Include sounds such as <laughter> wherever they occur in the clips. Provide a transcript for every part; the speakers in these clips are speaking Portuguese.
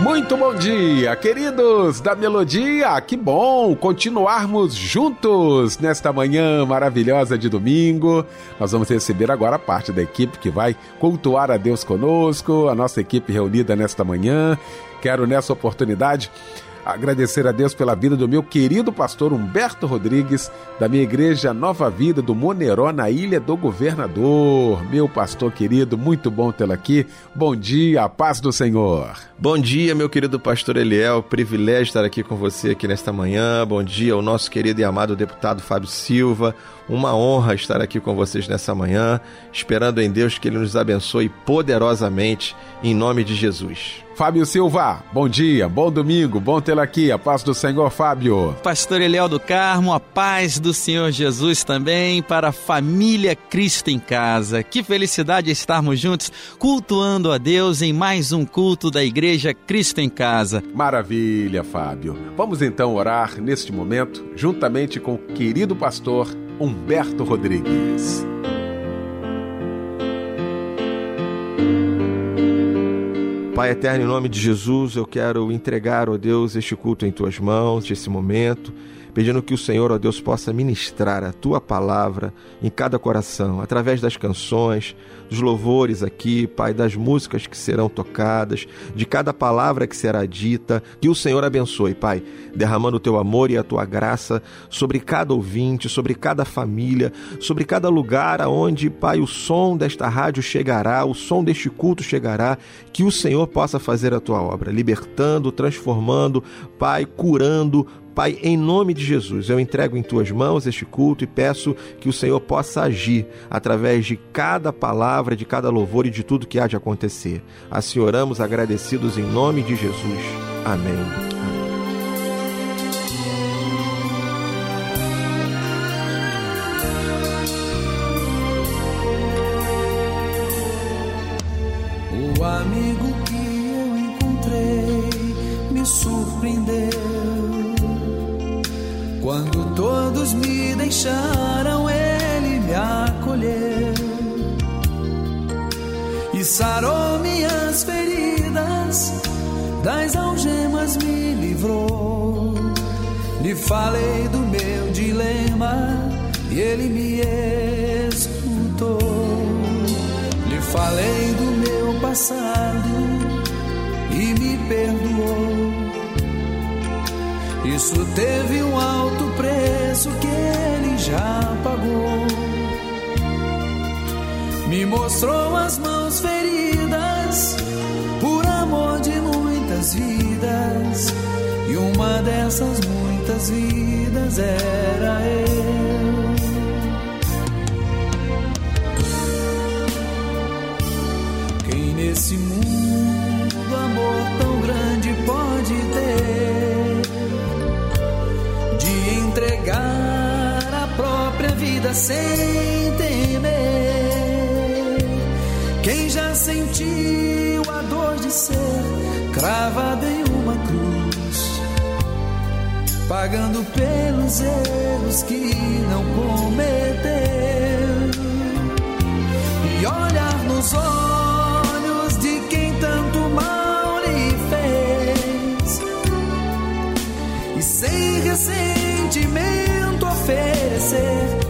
Muito bom dia, queridos da Melodia. Que bom continuarmos juntos nesta manhã maravilhosa de domingo. Nós vamos receber agora parte da equipe que vai cultuar a Deus conosco, a nossa equipe reunida nesta manhã. Quero nessa oportunidade agradecer a Deus pela vida do meu querido pastor Humberto Rodrigues, da minha igreja Nova Vida do Moneró, na Ilha do Governador. Meu pastor querido, muito bom tê-lo aqui. Bom dia, a paz do Senhor. Bom dia, meu querido pastor Eliel. Privilégio estar aqui com você aqui nesta manhã. Bom dia ao nosso querido e amado deputado Fábio Silva. Uma honra estar aqui com vocês nessa manhã, esperando em Deus que Ele nos abençoe poderosamente, em nome de Jesus. Fábio Silva, bom dia, bom domingo, bom tê-lo aqui, a paz do Senhor, Fábio. Pastor Eliel do Carmo, a paz do Senhor Jesus também para a família Cristo em casa. Que felicidade estarmos juntos, cultuando a Deus em mais um culto da Igreja Cristo em Casa. Maravilha, Fábio. Vamos então orar neste momento, juntamente com o querido pastor Humberto Rodrigues. Pai eterno, em nome de Jesus, eu quero entregar, ó Deus, este culto em tuas mãos, esse momento pedindo que o Senhor, ó Deus, possa ministrar a tua palavra em cada coração, através das canções, dos louvores aqui, Pai, das músicas que serão tocadas, de cada palavra que será dita. Que o Senhor abençoe, Pai, derramando o teu amor e a tua graça sobre cada ouvinte, sobre cada família, sobre cada lugar aonde, Pai, o som desta rádio chegará, o som deste culto chegará. Que o Senhor possa fazer a tua obra, libertando, transformando, Pai, curando, Pai, em nome de Jesus, eu entrego em tuas mãos este culto e peço que o Senhor possa agir através de cada palavra, de cada louvor e de tudo que há de acontecer. Assim oramos agradecidos em nome de Jesus. Amém. Todos me deixaram, ele me acolheu e sarou minhas feridas, das algemas me livrou. Lhe falei do meu dilema e ele me escutou. Lhe falei do meu passado e me perdoou. Isso teve um alto preço que ele já pagou. Me mostrou as mãos feridas por amor de muitas vidas. E uma dessas muitas vidas era eu. Vida sem temer. Quem já sentiu a dor de ser cravado em uma cruz, pagando pelos erros que não cometeu, e olhar nos olhos de quem tanto mal lhe fez, e sem ressentimento oferecer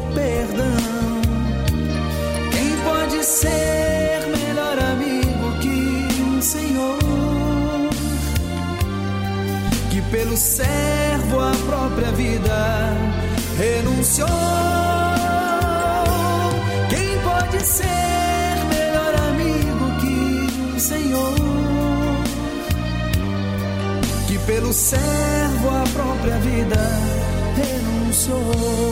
pelo servo a própria vida renunciou. Quem pode ser melhor amigo que um Senhor? Que pelo servo a própria vida renunciou.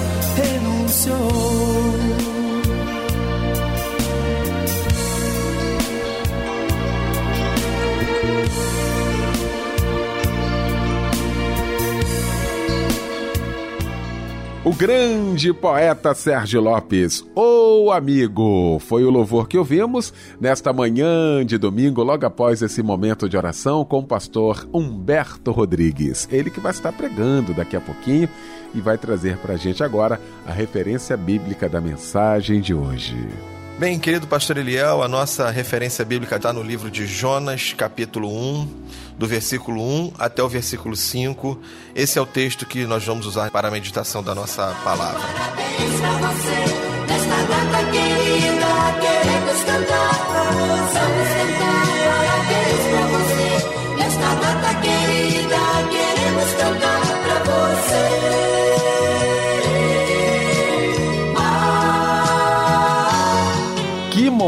renunciou. O grande poeta Sérgio Lopes, ô amigo, foi o louvor que ouvimos nesta manhã de domingo, logo após esse momento de oração com o pastor Humberto Rodrigues. Ele que vai estar pregando daqui a pouquinho e vai trazer para a gente agora a referência bíblica da mensagem de hoje. Bem, querido pastor Eliel, a nossa referência bíblica está no livro de Jonas, capítulo 1, do versículo 1 até o versículo 5. Esse é o texto que nós vamos usar para a meditação da nossa palavra. Parabéns pra você, nesta data querida, queremos cantar. Vamos você.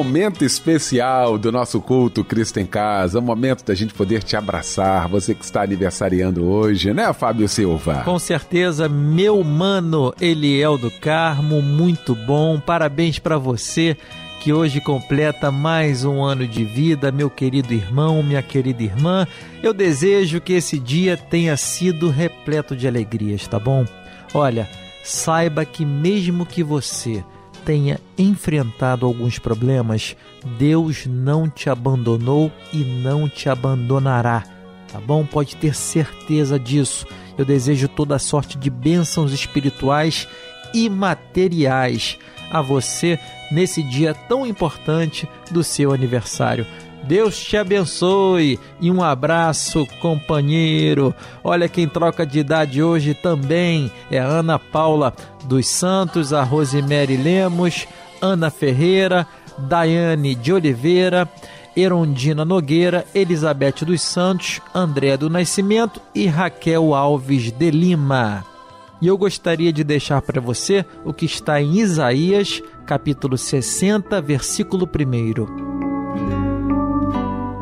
Momento especial do nosso culto Cristo em Casa, o momento da gente poder te abraçar, você que está aniversariando hoje, né, Fábio Silva? Com certeza, meu mano Eliel do Carmo, muito bom. Parabéns para você que hoje completa mais um ano de vida, meu querido irmão, minha querida irmã. Eu desejo que esse dia tenha sido repleto de alegrias, tá bom? Olha, saiba que mesmo que você tenha enfrentado alguns problemas, Deus não te abandonou e não te abandonará, tá bom? Pode ter certeza disso. Eu desejo toda sorte de bênçãos espirituais e materiais a você nesse dia tão importante do seu aniversário. Deus te abençoe e um abraço, companheiro. Olha quem troca de idade hoje também é a Ana Paula dos Santos, a Rosemary Lemos, Ana Ferreira, Daiane de Oliveira, Erondina Nogueira, Elizabeth dos Santos, André do Nascimento e Raquel Alves de Lima. E eu gostaria de deixar para você o que está em Isaías, capítulo 60, versículo 1.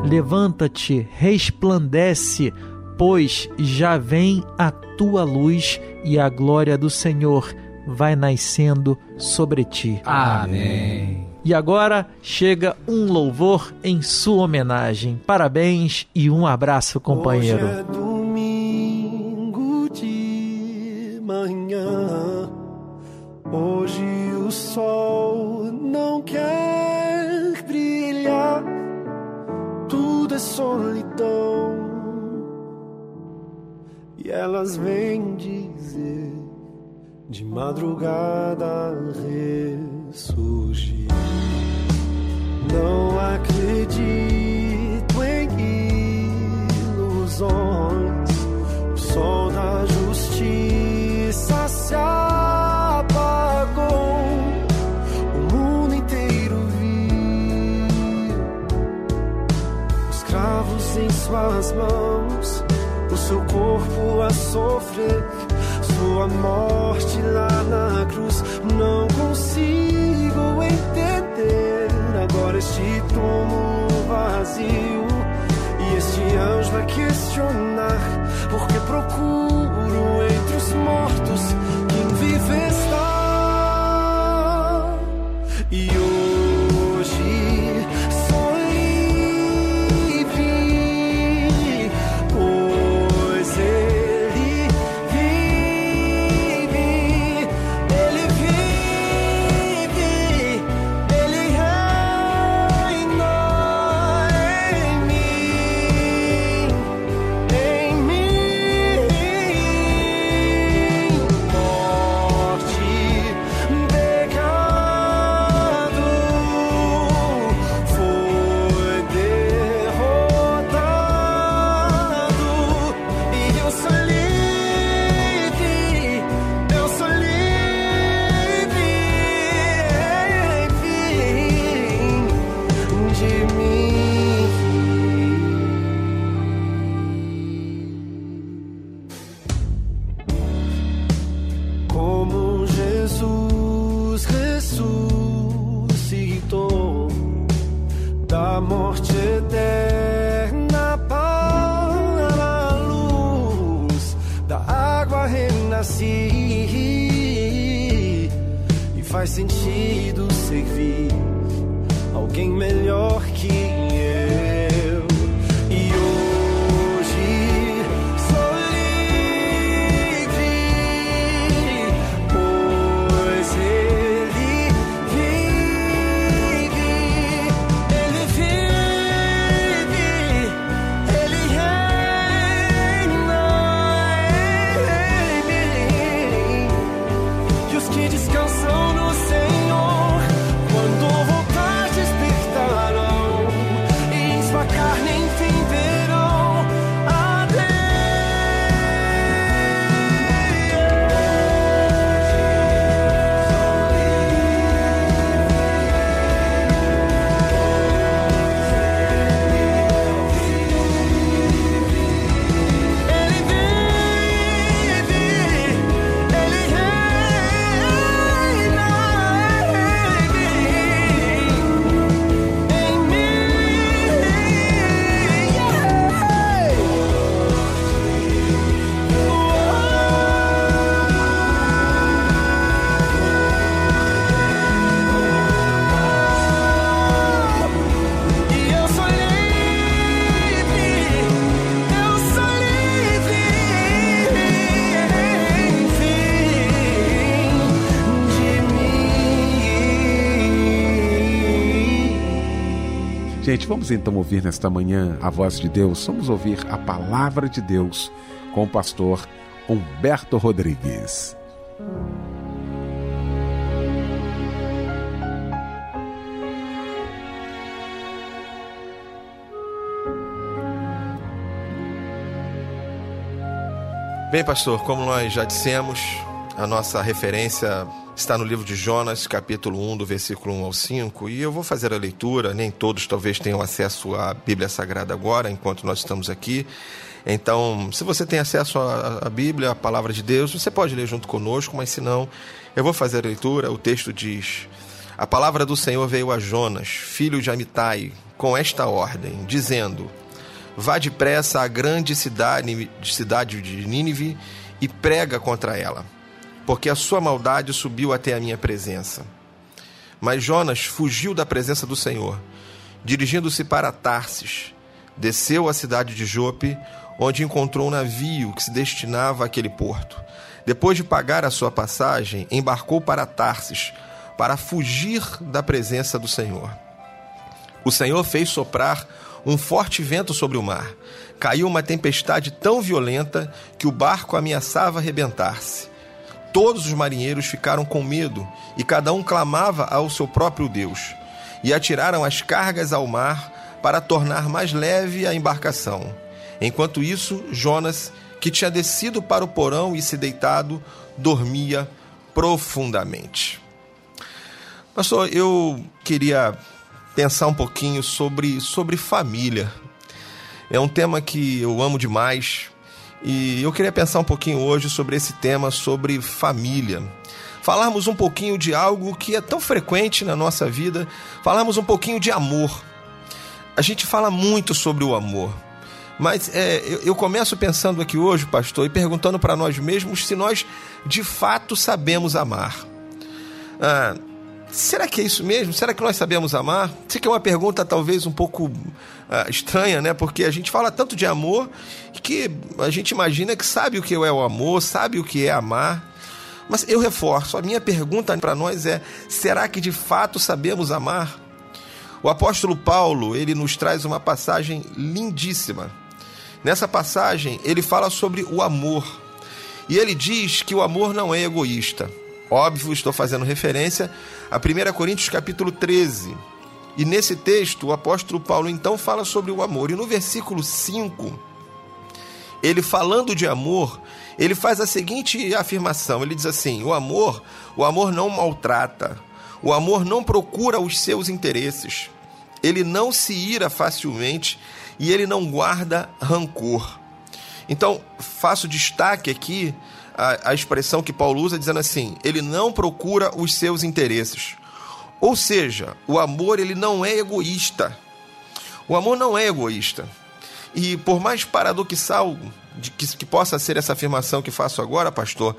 Levanta-te, resplandece, pois já vem a tua luz e a glória do Senhor vai nascendo sobre ti. Amém. E agora chega um louvor em sua homenagem. Parabéns e um abraço, companheiro. Vamos então ouvir nesta manhã a voz de Deus. Vamos ouvir a palavra de Deus com o pastor Humberto Rodrigues. Bem, pastor, como nós já dissemos, a nossa referência está no livro de Jonas, capítulo 1, do versículo 1 ao 5, e eu vou fazer a leitura. Nem todos talvez tenham acesso à Bíblia Sagrada agora, enquanto nós estamos aqui. Então, se você tem acesso à Bíblia, à palavra de Deus, você pode ler junto conosco, mas se não, eu vou fazer a leitura. O texto diz: A palavra do Senhor veio a Jonas, filho de Amitai, com esta ordem, dizendo: Vá depressa à grande cidade, cidade de Nínive e prega contra ela, porque a sua maldade subiu até a minha presença. Mas Jonas fugiu da presença do Senhor, dirigindo-se para Tarsis. Desceu à cidade de Jope, onde encontrou um navio que se destinava àquele porto. Depois de pagar a sua passagem, embarcou para Tarsis, para fugir da presença do Senhor. O Senhor fez soprar um forte vento sobre o mar. Caiu uma tempestade tão violenta que o barco ameaçava arrebentar-se. Todos os marinheiros ficaram com medo e cada um clamava ao seu próprio Deus. E atiraram as cargas ao mar para tornar mais leve a embarcação. Enquanto isso, Jonas, que tinha descido para o porão e se deitado, dormia profundamente. Pastor, eu queria pensar um pouquinho sobre, sobre família. É um tema que eu amo demais e eu queria pensar um pouquinho hoje sobre esse tema, sobre família. Falarmos um pouquinho de algo que é tão frequente na nossa vida, falarmos um pouquinho de amor. A gente fala muito sobre o amor, mas é, eu, começo pensando aqui hoje, pastor, e perguntando para nós mesmos se nós de fato sabemos amar. Ah, será que é isso mesmo? Será que nós sabemos amar? Sei que é uma pergunta talvez um pouco ah, estranha, né? Porque a gente fala tanto de amor que a gente imagina que sabe o que é o amor, sabe o que é amar. Mas eu reforço, a minha pergunta para nós é: será que de fato sabemos amar? O apóstolo Paulo, ele nos traz uma passagem lindíssima. Nessa passagem, ele fala sobre o amor. E ele diz que o amor não é egoísta. Óbvio, estou fazendo referência a 1 Coríntios capítulo 13. E nesse texto, o apóstolo Paulo então fala sobre o amor. E no versículo 5, ele falando de amor, ele faz a seguinte afirmação: ele diz assim: o amor, o amor não maltrata, o amor não procura os seus interesses, ele não se ira facilmente e ele não guarda rancor. Então, faço destaque aqui a, a expressão que Paulo usa dizendo assim: ele não procura os seus interesses. Ou seja, o amor ele não é egoísta. O amor não é egoísta. E por mais paradoxal de que, que possa ser essa afirmação que faço agora, pastor,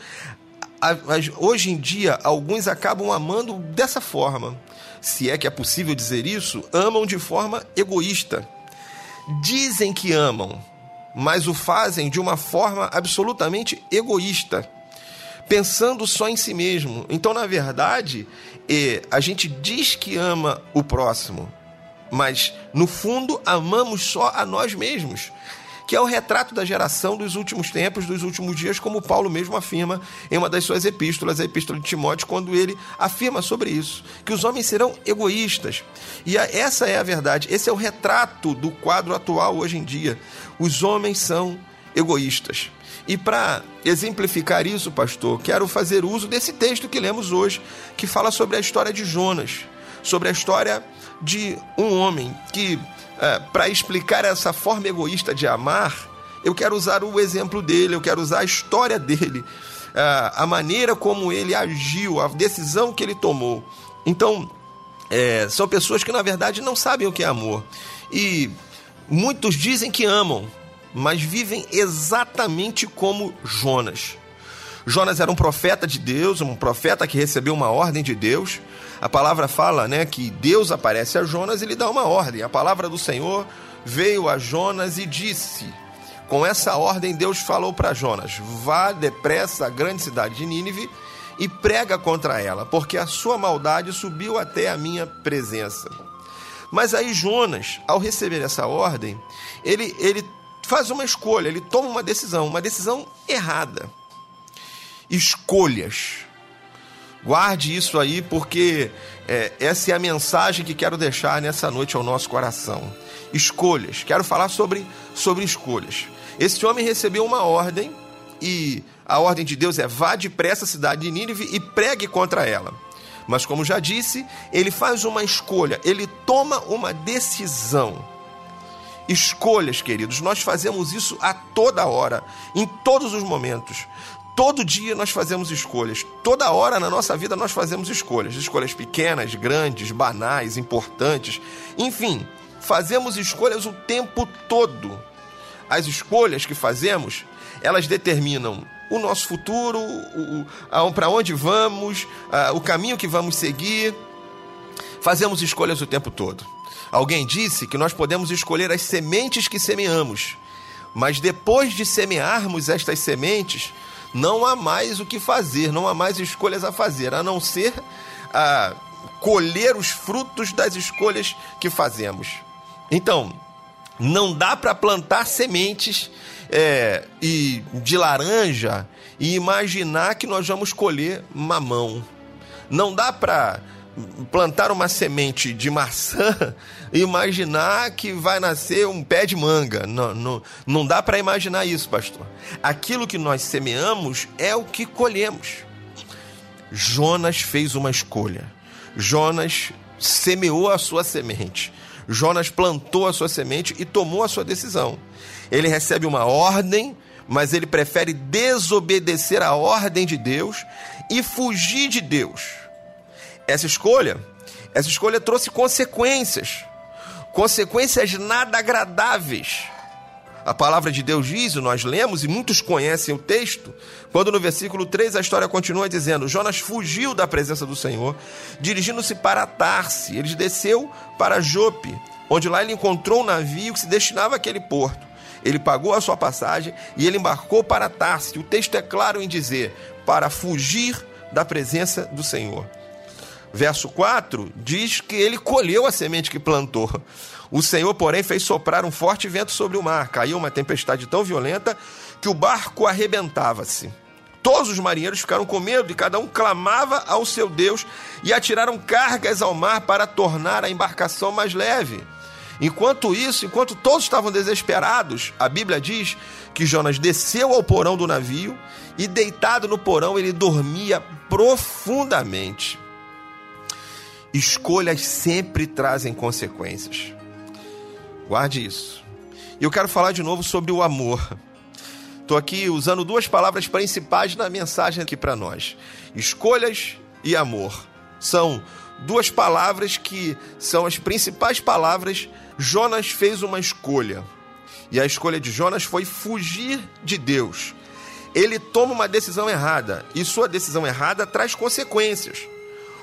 a, a, hoje em dia alguns acabam amando dessa forma. Se é que é possível dizer isso, amam de forma egoísta. Dizem que amam, mas o fazem de uma forma absolutamente egoísta, pensando só em si mesmo. Então, na verdade, a gente diz que ama o próximo, mas no fundo amamos só a nós mesmos. Que é o retrato da geração dos últimos tempos, dos últimos dias, como Paulo mesmo afirma em uma das suas epístolas, a Epístola de Timóteo, quando ele afirma sobre isso, que os homens serão egoístas. E essa é a verdade, esse é o retrato do quadro atual hoje em dia. Os homens são egoístas. E para exemplificar isso, pastor, quero fazer uso desse texto que lemos hoje, que fala sobre a história de Jonas, sobre a história de um homem que, é, para explicar essa forma egoísta de amar, eu quero usar o exemplo dele, eu quero usar a história dele, é, a maneira como ele agiu, a decisão que ele tomou. Então, é, são pessoas que na verdade não sabem o que é amor. E muitos dizem que amam, mas vivem exatamente como Jonas. Jonas era um profeta de Deus, um profeta que recebeu uma ordem de Deus. A palavra fala, né, que Deus aparece a Jonas e lhe dá uma ordem. A palavra do Senhor veio a Jonas e disse: Com essa ordem Deus falou para Jonas: Vá depressa à grande cidade de Nínive e prega contra ela, porque a sua maldade subiu até a minha presença. Mas aí Jonas, ao receber essa ordem, ele ele faz uma escolha, ele toma uma decisão, uma decisão errada. Escolhas. Guarde isso aí, porque é, essa é a mensagem que quero deixar nessa noite ao nosso coração. Escolhas. Quero falar sobre, sobre escolhas. Esse homem recebeu uma ordem e a ordem de Deus é vá depressa à cidade de Nínive e pregue contra ela. Mas como já disse, ele faz uma escolha, ele toma uma decisão. Escolhas, queridos, nós fazemos isso a toda hora, em todos os momentos. Todo dia nós fazemos escolhas. Toda hora na nossa vida nós fazemos escolhas. Escolhas pequenas, grandes, banais, importantes. Enfim, fazemos escolhas o tempo todo. As escolhas que fazemos, elas determinam o nosso futuro, para onde vamos, a, o caminho que vamos seguir. Fazemos escolhas o tempo todo. Alguém disse que nós podemos escolher as sementes que semeamos, mas depois de semearmos estas sementes, não há mais o que fazer, não há mais escolhas a fazer, a não ser a colher os frutos das escolhas que fazemos. Então, não dá para plantar sementes é, e de laranja e imaginar que nós vamos colher mamão. Não dá para plantar uma semente de maçã imaginar que vai nascer um pé de manga. Não, não, não dá para imaginar isso, pastor. Aquilo que nós semeamos é o que colhemos. Jonas fez uma escolha. Jonas semeou a sua semente. Jonas plantou a sua semente e tomou a sua decisão. Ele recebe uma ordem, mas ele prefere desobedecer a ordem de Deus e fugir de Deus. Essa escolha, essa escolha trouxe consequências, consequências nada agradáveis. A palavra de Deus diz, e nós lemos, e muitos conhecem o texto, quando no versículo 3 a história continua dizendo: Jonas fugiu da presença do Senhor, dirigindo-se para Tarse. Ele desceu para Jope, onde lá ele encontrou um navio que se destinava àquele porto. Ele pagou a sua passagem e ele embarcou para Tarse. O texto é claro em dizer: para fugir da presença do Senhor. Verso 4 diz que ele colheu a semente que plantou. O Senhor, porém, fez soprar um forte vento sobre o mar. Caiu uma tempestade tão violenta que o barco arrebentava-se. Todos os marinheiros ficaram com medo e cada um clamava ao seu Deus e atiraram cargas ao mar para tornar a embarcação mais leve. Enquanto isso, enquanto todos estavam desesperados, a Bíblia diz que Jonas desceu ao porão do navio e, deitado no porão, ele dormia profundamente. Escolhas sempre trazem consequências. Guarde isso. E eu quero falar de novo sobre o amor. Estou aqui usando duas palavras principais na mensagem aqui para nós: escolhas e amor. São duas palavras que são as principais palavras. Jonas fez uma escolha. E a escolha de Jonas foi fugir de Deus. Ele toma uma decisão errada. E sua decisão errada traz consequências.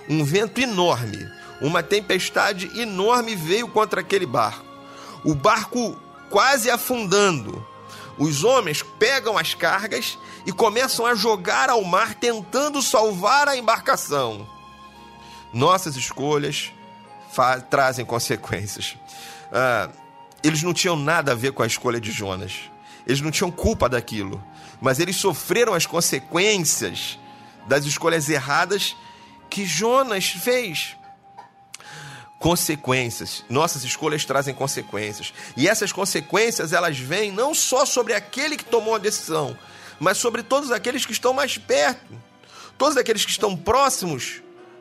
Um vento enorme, uma tempestade enorme veio contra aquele barco. O barco quase afundando. Os homens pegam as cargas e começam a jogar ao mar, tentando salvar a embarcação. Nossas escolhas trazem consequências. Ah, eles não tinham nada a ver com a escolha de Jonas. Eles não tinham culpa daquilo. Mas eles sofreram as consequências das escolhas erradas que Jonas fez. Consequências. Nossas escolhas trazem consequências. E essas consequências, elas vêm não só sobre aquele que tomou a decisão, mas sobre todos aqueles que estão mais perto. Todos aqueles que estão próximos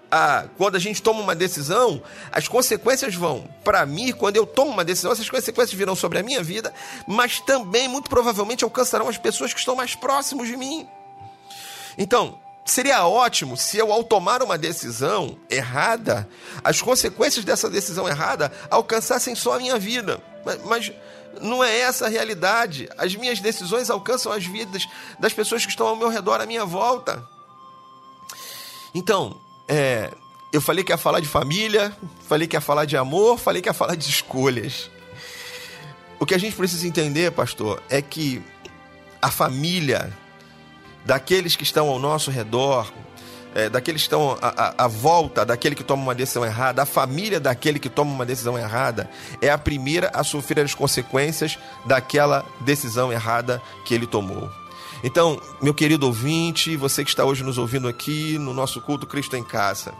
a, quando a gente toma uma decisão, as consequências vão para mim, quando eu tomo uma decisão, essas consequências virão sobre a minha vida, mas também muito provavelmente alcançarão as pessoas que estão mais próximos de mim. Então, seria ótimo se eu, ao tomar uma decisão errada, as consequências dessa decisão errada alcançassem só a minha vida. Mas, mas não é essa a realidade. As minhas decisões alcançam as vidas das pessoas que estão ao meu redor, à minha volta. Então, é, eu falei que ia falar de família, falei que ia falar de amor, falei que ia falar de escolhas. O que a gente precisa entender, pastor, é que a família daqueles que estão ao nosso redor, é, daqueles que estão à, volta daquele que toma uma decisão errada, a família daquele que toma uma decisão errada, é a primeira a sofrer as consequências daquela decisão errada que ele tomou. Então, meu querido ouvinte, você que está hoje nos ouvindo aqui no nosso culto Cristo em Casa,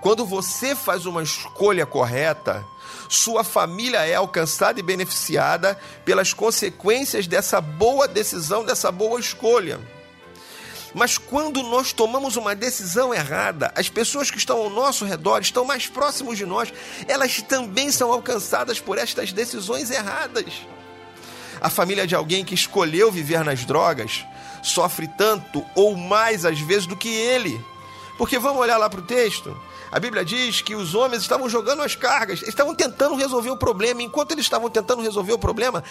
quando você faz uma escolha correta, sua família é alcançada e beneficiada pelas consequências dessa boa decisão, dessa boa escolha. Mas quando nós tomamos uma decisão errada, as pessoas que estão ao nosso redor, estão mais próximos de nós, elas também são alcançadas por estas decisões erradas. A família de alguém que escolheu viver nas drogas sofre tanto ou mais às vezes do que ele. Porque vamos olhar lá para o texto. A Bíblia diz que os homens estavam jogando as cargas, estavam tentando resolver o problema. Enquanto eles estavam tentando resolver o problema,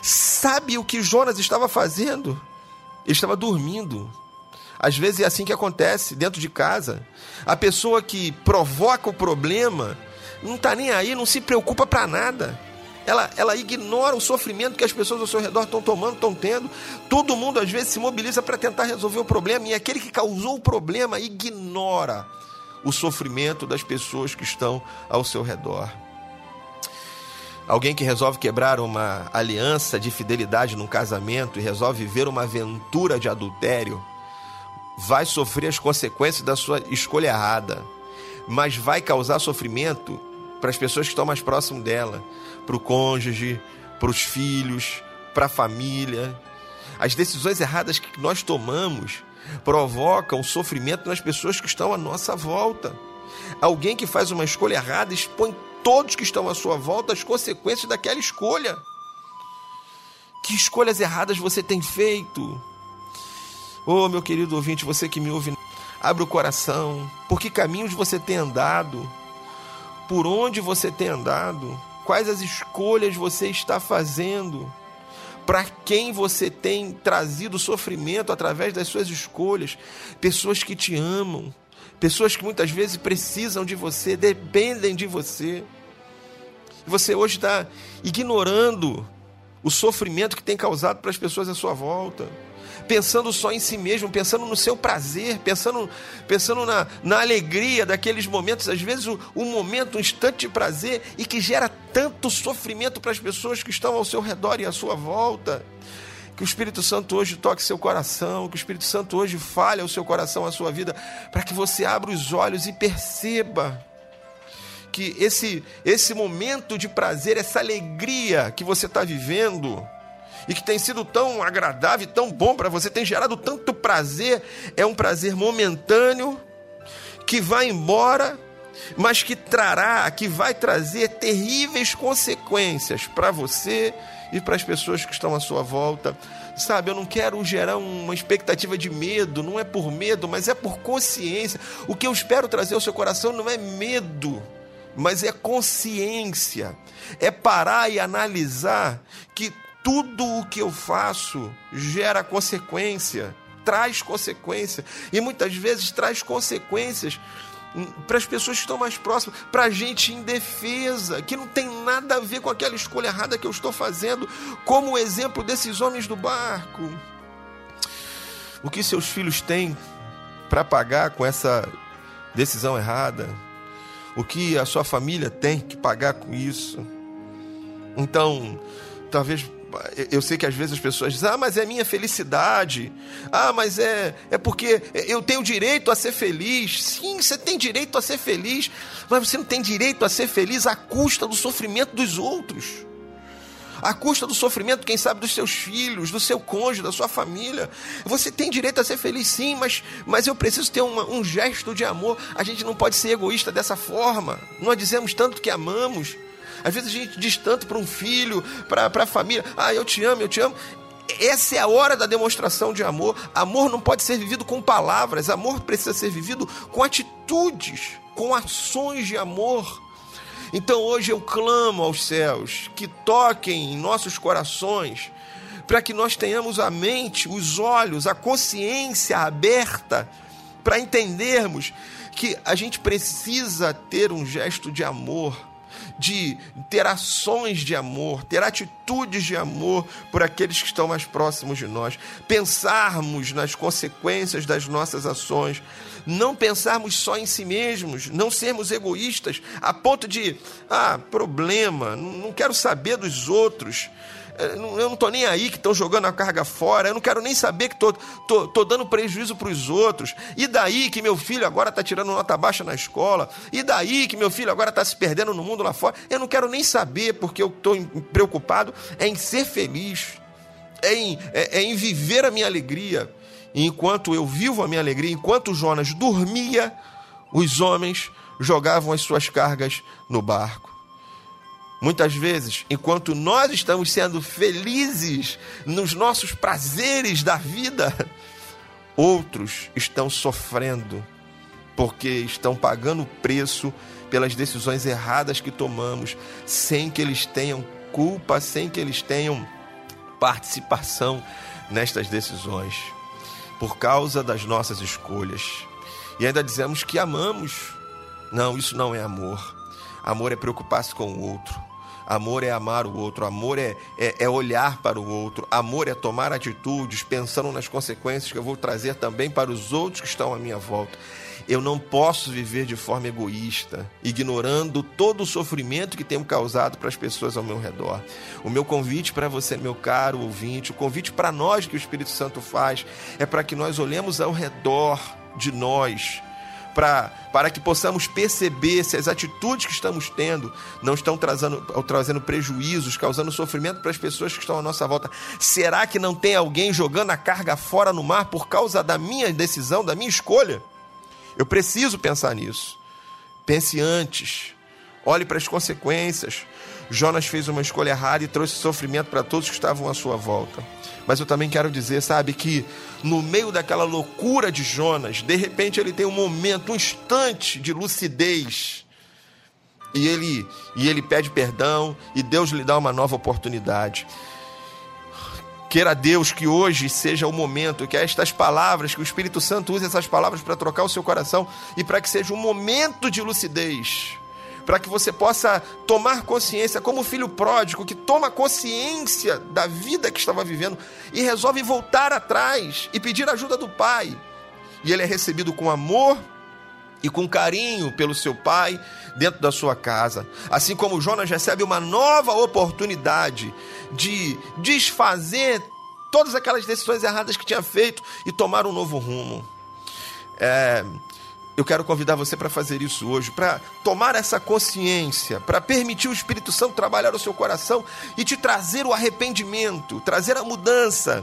sabe o que Jonas estava fazendo? Ele estava dormindo. Às vezes é assim que acontece dentro de casa. A pessoa que provoca o problema não está nem aí, não se preocupa para nada. Ela, ela ignora o sofrimento que as pessoas ao seu redor estão tomando, estão tendo. Todo mundo às vezes se mobiliza para tentar resolver o problema e aquele que causou o problema ignora o sofrimento das pessoas que estão ao seu redor. Alguém que resolve quebrar uma aliança de fidelidade num casamento e resolve viver uma aventura de adultério, vai sofrer as consequências da sua escolha errada, mas vai causar sofrimento para as pessoas que estão mais próximo dela, para o cônjuge, para os filhos, para a família. As decisões erradas que nós tomamos provocam sofrimento nas pessoas que estão à nossa volta. Alguém que faz uma escolha errada expõe todos que estão à sua volta as consequências daquela escolha. Que escolhas erradas você tem feito? Oh, meu querido ouvinte, você que me ouve, abre o coração. Por que caminhos você tem andado? Por onde você tem andado? Quais as escolhas você está fazendo? Para quem você tem trazido sofrimento através das suas escolhas? Pessoas que te amam, pessoas que muitas vezes precisam de você, dependem de você. E você hoje está ignorando o sofrimento que tem causado para as pessoas à sua volta pensando só em si mesmo, pensando no seu prazer, pensando, pensando na, na alegria daqueles momentos, às vezes um momento, um instante de prazer e que gera tanto sofrimento para as pessoas que estão ao seu redor e à sua volta. Que o Espírito Santo hoje toque seu coração, que o Espírito Santo hoje fale ao seu coração, à sua vida, para que você abra os olhos e perceba que esse, esse momento de prazer, essa alegria que você está vivendo, e que tem sido tão agradável tão bom para você, tem gerado tanto prazer, é um prazer momentâneo que vai embora, mas que trará, que vai trazer terríveis consequências para você e para as pessoas que estão à sua volta. Sabe, eu não quero gerar uma expectativa de medo, não é por medo, mas é por consciência. O que eu espero trazer ao seu coração não é medo, mas é consciência. É parar e analisar que tudo o que eu faço gera consequência, traz consequência, e muitas vezes traz consequências para as pessoas que estão mais próximas, para a gente indefesa, que não tem nada a ver com aquela escolha errada que eu estou fazendo, como o exemplo desses homens do barco. O que seus filhos têm para pagar com essa decisão errada? O que a sua família tem que pagar com isso? Então, talvez eu sei que às vezes as pessoas dizem, ah, mas é minha felicidade, ah, mas é, é porque eu tenho direito a ser feliz. Sim, você tem direito a ser feliz, mas você não tem direito a ser feliz à custa do sofrimento dos outros. À custa do sofrimento, quem sabe, dos seus filhos, do seu cônjuge, da sua família. Você tem direito a ser feliz, sim, mas, mas eu preciso ter uma, um gesto de amor. A gente não pode ser egoísta dessa forma. Nós dizemos tanto que amamos, às vezes a gente diz tanto para um filho, para a família: ah, eu te amo, eu te amo. Essa é a hora da demonstração de amor. Amor não pode ser vivido com palavras, amor precisa ser vivido com atitudes, com ações de amor. Então hoje eu clamo aos céus que toquem em nossos corações, para que nós tenhamos a mente, os olhos, a consciência aberta, para entendermos que a gente precisa ter um gesto de amor de ter ações de amor, ter atitudes de amor por aqueles que estão mais próximos de nós, pensarmos nas consequências das nossas ações, não pensarmos só em si mesmos, não sermos egoístas a ponto de, ah, problema, não quero saber dos outros. É, eu não estou nem aí que estão jogando a carga fora, eu não quero nem saber que estou tô, tô, tô, dando prejuízo para os outros. E daí que meu filho agora está tirando nota baixa na escola? E daí que meu filho agora está se perdendo no mundo lá fora? Eu não quero nem saber, porque eu estou preocupado em ser feliz, em, é, é em viver a minha alegria. E enquanto eu vivo a minha alegria, enquanto Jonas dormia, os homens jogavam as suas cargas no barco. Muitas vezes, enquanto nós estamos sendo felizes nos nossos prazeres da vida, <laughs> outros estão sofrendo porque estão pagando o preço pelas decisões erradas que tomamos, sem que eles tenham culpa, sem que eles tenham participação nestas decisões, por causa das nossas escolhas. E ainda dizemos que amamos. Não, isso não é amor. Amor é preocupar-se com o outro. Amor é amar o outro, amor é, é, é, olhar para o outro, amor é tomar atitudes pensando nas consequências que eu vou trazer também para os outros que estão à minha volta. Eu não posso viver de forma egoísta, ignorando todo o sofrimento que tenho causado para as pessoas ao meu redor. O meu convite para você, meu caro ouvinte, o convite para nós que o Espírito Santo faz, é para que nós olhemos ao redor de nós pra, para que possamos perceber se as atitudes que estamos tendo não estão trazendo, trazendo prejuízos, causando sofrimento para as pessoas que estão à nossa volta. Será que não tem alguém jogando a carga fora no mar por causa da minha decisão, da minha escolha? Eu preciso pensar nisso. Pense antes. Olhe para as consequências. Jonas fez uma escolha errada e trouxe sofrimento para todos que estavam à sua volta. Mas eu também quero dizer, sabe, que no meio daquela loucura de Jonas, de repente ele tem um momento, um instante de lucidez. E ele, e ele pede perdão e Deus lhe dá uma nova oportunidade. Queira Deus que hoje seja o momento, que estas palavras, que o Espírito Santo use essas palavras para trocar o seu coração e para que seja um momento de lucidez, para que você possa tomar consciência, como o filho pródigo que toma consciência da vida que estava vivendo e resolve voltar atrás e pedir ajuda do pai. E ele é recebido com amor e com carinho pelo seu pai dentro da sua casa. Assim como Jonas recebe uma nova oportunidade de desfazer todas aquelas decisões erradas que tinha feito e tomar um novo rumo. É, eu quero convidar você para fazer isso hoje, para tomar essa consciência, para permitir o Espírito Santo trabalhar o seu coração e te trazer o arrependimento, trazer a mudança,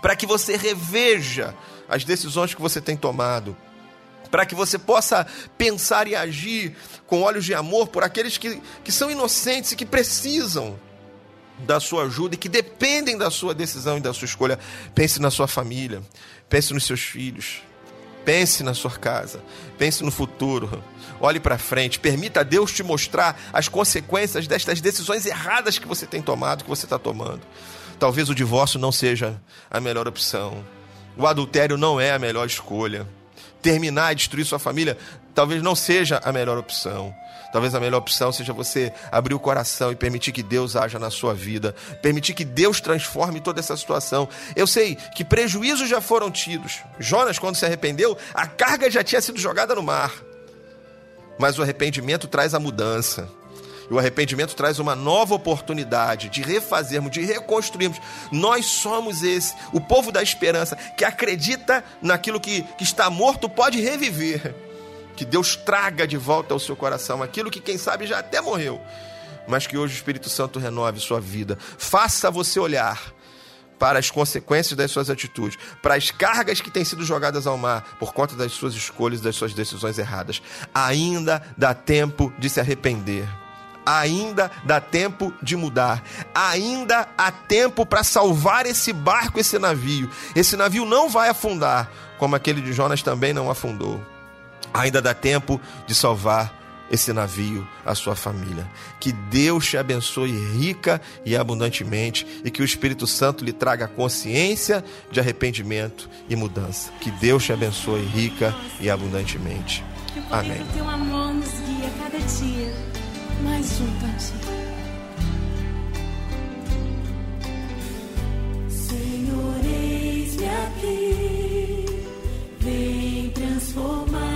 para que você reveja as decisões que você tem tomado para que você possa pensar e agir com olhos de amor por aqueles que, que são inocentes e que precisam da sua ajuda e que dependem da sua decisão e da sua escolha. Pense na sua família, pense nos seus filhos, pense na sua casa, pense no futuro. Olhe para frente, permita a Deus te mostrar as consequências destas decisões erradas que você tem tomado, que você está tomando. Talvez o divórcio não seja a melhor opção. O adultério não é a melhor escolha terminar e destruir sua família, talvez não seja a melhor opção. Talvez a melhor opção seja você abrir o coração e permitir que Deus haja na sua vida, permitir que Deus transforme toda essa situação. Eu sei que prejuízos já foram tidos. Jonas, quando se arrependeu, a carga já tinha sido jogada no mar. Mas o arrependimento traz a mudança. E o arrependimento traz uma nova oportunidade de refazermos, de reconstruirmos. Nós somos esse, o povo da esperança, que acredita naquilo que, que está morto pode reviver. Que Deus traga de volta ao seu coração aquilo que, quem sabe, já até morreu. Mas que hoje o Espírito Santo renove sua vida. Faça você olhar para as consequências das suas atitudes, para as cargas que têm sido jogadas ao mar por conta das suas escolhas, das suas decisões erradas. Ainda dá tempo de se arrepender ainda dá tempo de mudar. Ainda há tempo para salvar esse barco, esse navio. Esse navio não vai afundar, como aquele de Jonas também não afundou. Ainda dá tempo de salvar esse navio, a sua família. Que Deus te abençoe rica e abundantemente e que o Espírito Santo lhe traga consciência de arrependimento e mudança. Que Deus te abençoe rica e abundantemente. Amém. Mais ti. Senhor, eis-me aqui, vem transformar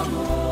amor.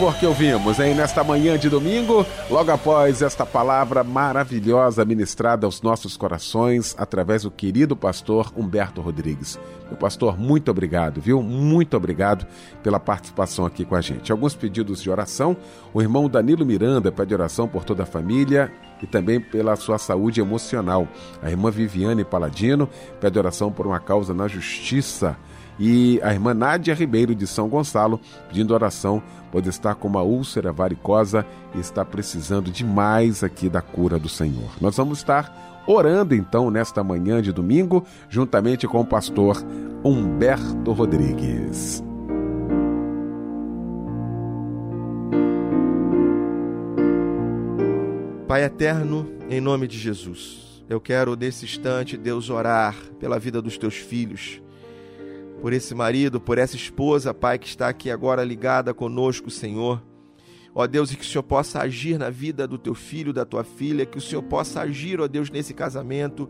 Louvor que ouvimos, hein? Nesta manhã de domingo, logo após esta palavra maravilhosa ministrada aos nossos corações através do querido pastor Humberto Rodrigues. Meu pastor, muito obrigado, viu? Muito obrigado pela participação aqui com a gente. Alguns pedidos de oração. O irmão Danilo Miranda pede oração por toda a família e também pela sua saúde emocional. A irmã Viviane Paladino pede oração por uma causa na justiça e a irmã Nádia Ribeiro de São Gonçalo pedindo oração, pois está com uma úlcera varicosa e está precisando demais aqui da cura do Senhor. Nós vamos estar orando então nesta manhã de domingo, juntamente com o pastor Humberto Rodrigues. Pai eterno, em nome de Jesus, eu quero nesse instante, Deus, orar pela vida dos teus filhos por esse marido, por essa esposa, Pai, que está aqui agora ligada conosco, Senhor. Ó Deus, e que o Senhor possa agir na vida do teu filho, da tua filha, que o Senhor possa agir, ó Deus, nesse casamento,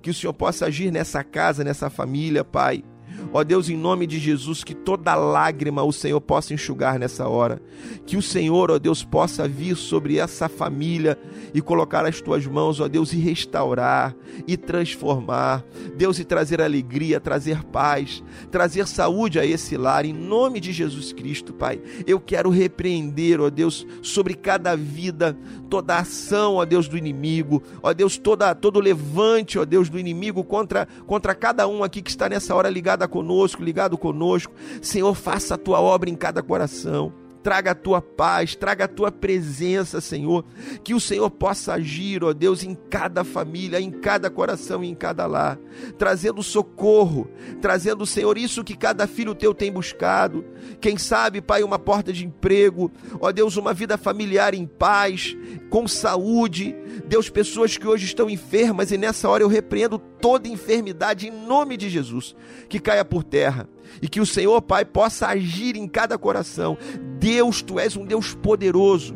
que o Senhor possa agir nessa casa, nessa família, Pai. Ó Deus, em nome de Jesus, que toda lágrima o Senhor possa enxugar nessa hora. Que o Senhor, ó Deus, possa vir sobre essa família e colocar as tuas mãos, ó Deus, e restaurar e transformar. Deus, e trazer alegria, trazer paz, trazer saúde a esse lar, em nome de Jesus Cristo, Pai. Eu quero repreender, ó Deus, sobre cada vida, toda ação, ó Deus, do inimigo, ó Deus, toda, todo levante, ó Deus, do inimigo contra, contra cada um aqui que está nessa hora ligado conosco, ligado conosco. Senhor, faça a tua obra em cada coração. Traga a tua paz, traga a tua presença, Senhor. Que o Senhor possa agir, ó Deus, em cada família, em cada coração e em cada lar, trazendo socorro, trazendo, Senhor, isso que cada filho teu tem buscado. Quem sabe, Pai, uma porta de emprego, ó Deus, uma vida familiar em paz, com saúde. Deus, pessoas que hoje estão enfermas e nessa hora eu repreendo toda enfermidade em nome de Jesus, que caia por terra e que o Senhor, Pai, possa agir em cada coração. Deus, tu és um Deus poderoso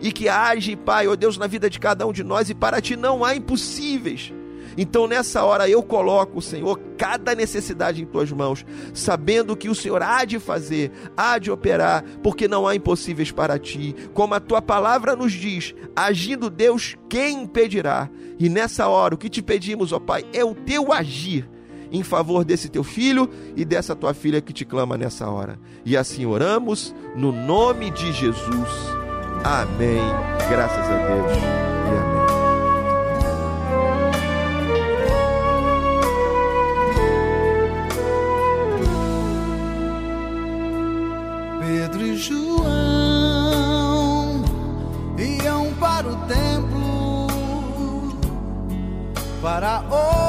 e que age, Pai, ó Deus, na vida de cada um de nós e para ti não há impossíveis. Então, nessa hora, eu coloco, Senhor, cada necessidade em tuas mãos, sabendo que o Senhor há de fazer, há de operar, porque não há impossíveis para ti. Como a tua palavra nos diz, agindo Deus, quem impedirá? E nessa hora, o que te pedimos, ó Pai, é o teu agir em favor desse teu filho e dessa tua filha que te clama nessa hora. E assim oramos no nome de Jesus. Amém. Graças a Deus. E amém. Pedro e João iam para o templo para orar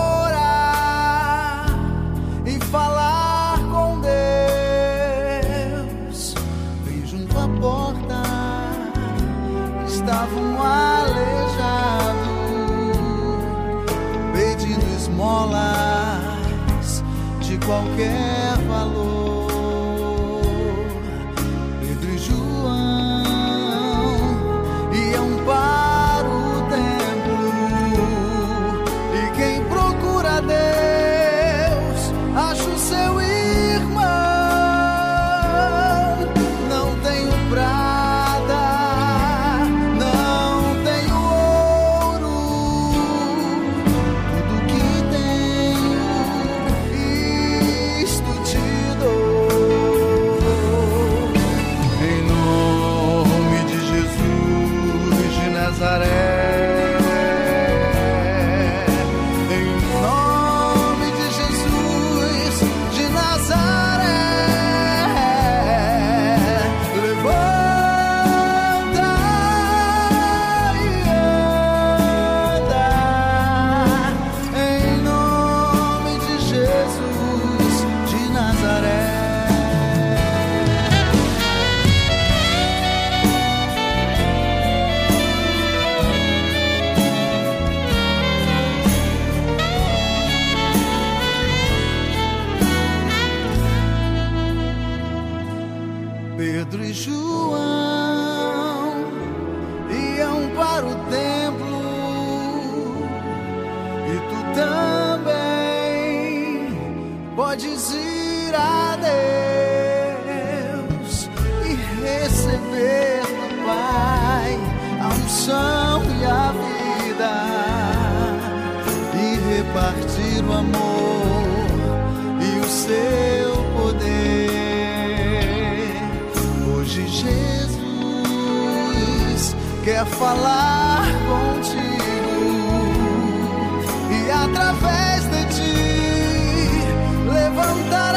qualquer quer falar contigo e através de ti levantará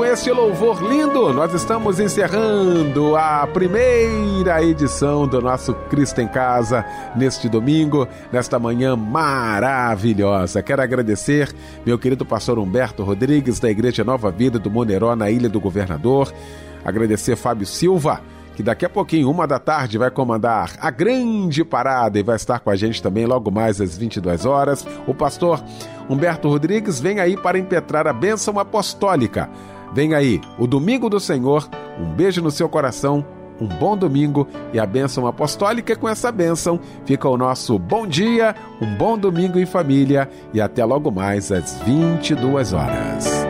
com este louvor lindo, nós estamos encerrando a primeira edição do nosso Cristo em Casa neste domingo, nesta manhã maravilhosa. Quero agradecer meu querido pastor Humberto Rodrigues, da Igreja Nova Vida do Moneró, na Ilha do Governador. Agradecer Fábio Silva, que daqui a pouquinho, uma da tarde, vai comandar a grande parada e vai estar com a gente também logo mais às 22 horas. O pastor Humberto Rodrigues vem aí para impetrar a bênção apostólica. Vem aí, o Domingo do Senhor. Um beijo no seu coração, um bom domingo e a bênção apostólica. Com essa bênção fica o nosso bom dia, um bom domingo em família e até logo mais às 22 horas.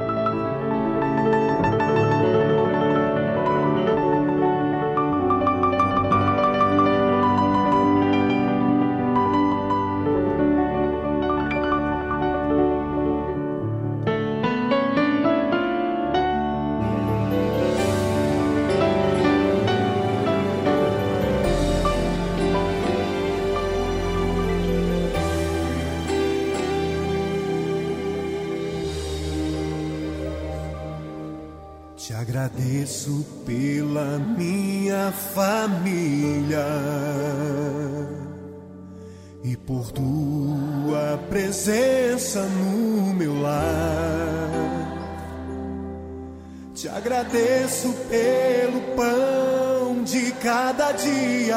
Te agradeço pela minha família e por tua presença no meu lar. Te agradeço pelo pão de cada dia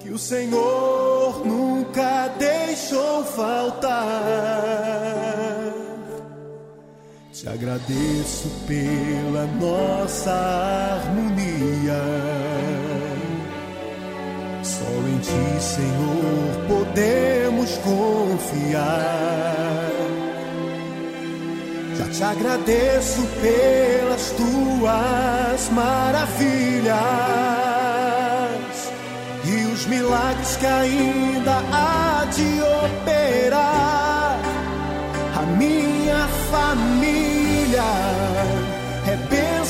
que o Senhor nunca deixou faltar. Te agradeço pela nossa harmonia. Só em Ti, Senhor, podemos confiar. Já te agradeço pelas tuas maravilhas e os milagres que ainda há de operar. A minha família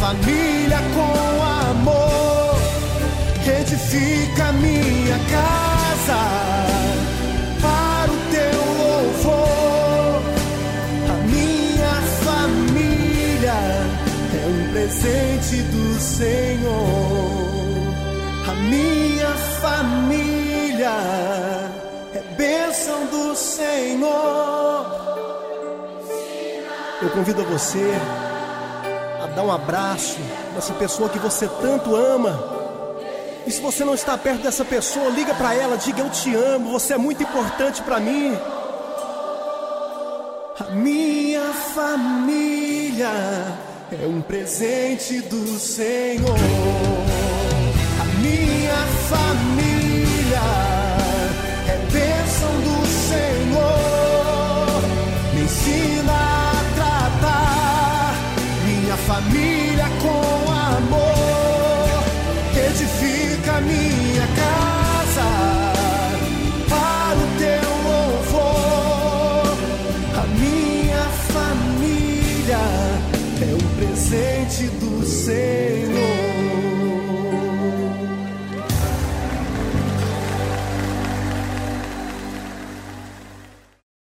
Família com amor. Edifica minha casa para o teu louvor. A minha família é um presente do Senhor. A minha família é bênção do Senhor. Eu convido você dar um abraço nessa pessoa que você tanto ama. E se você não está perto dessa pessoa, liga para ela, diga eu te amo, você é muito importante para mim. A minha família é um presente do Senhor. A minha família minha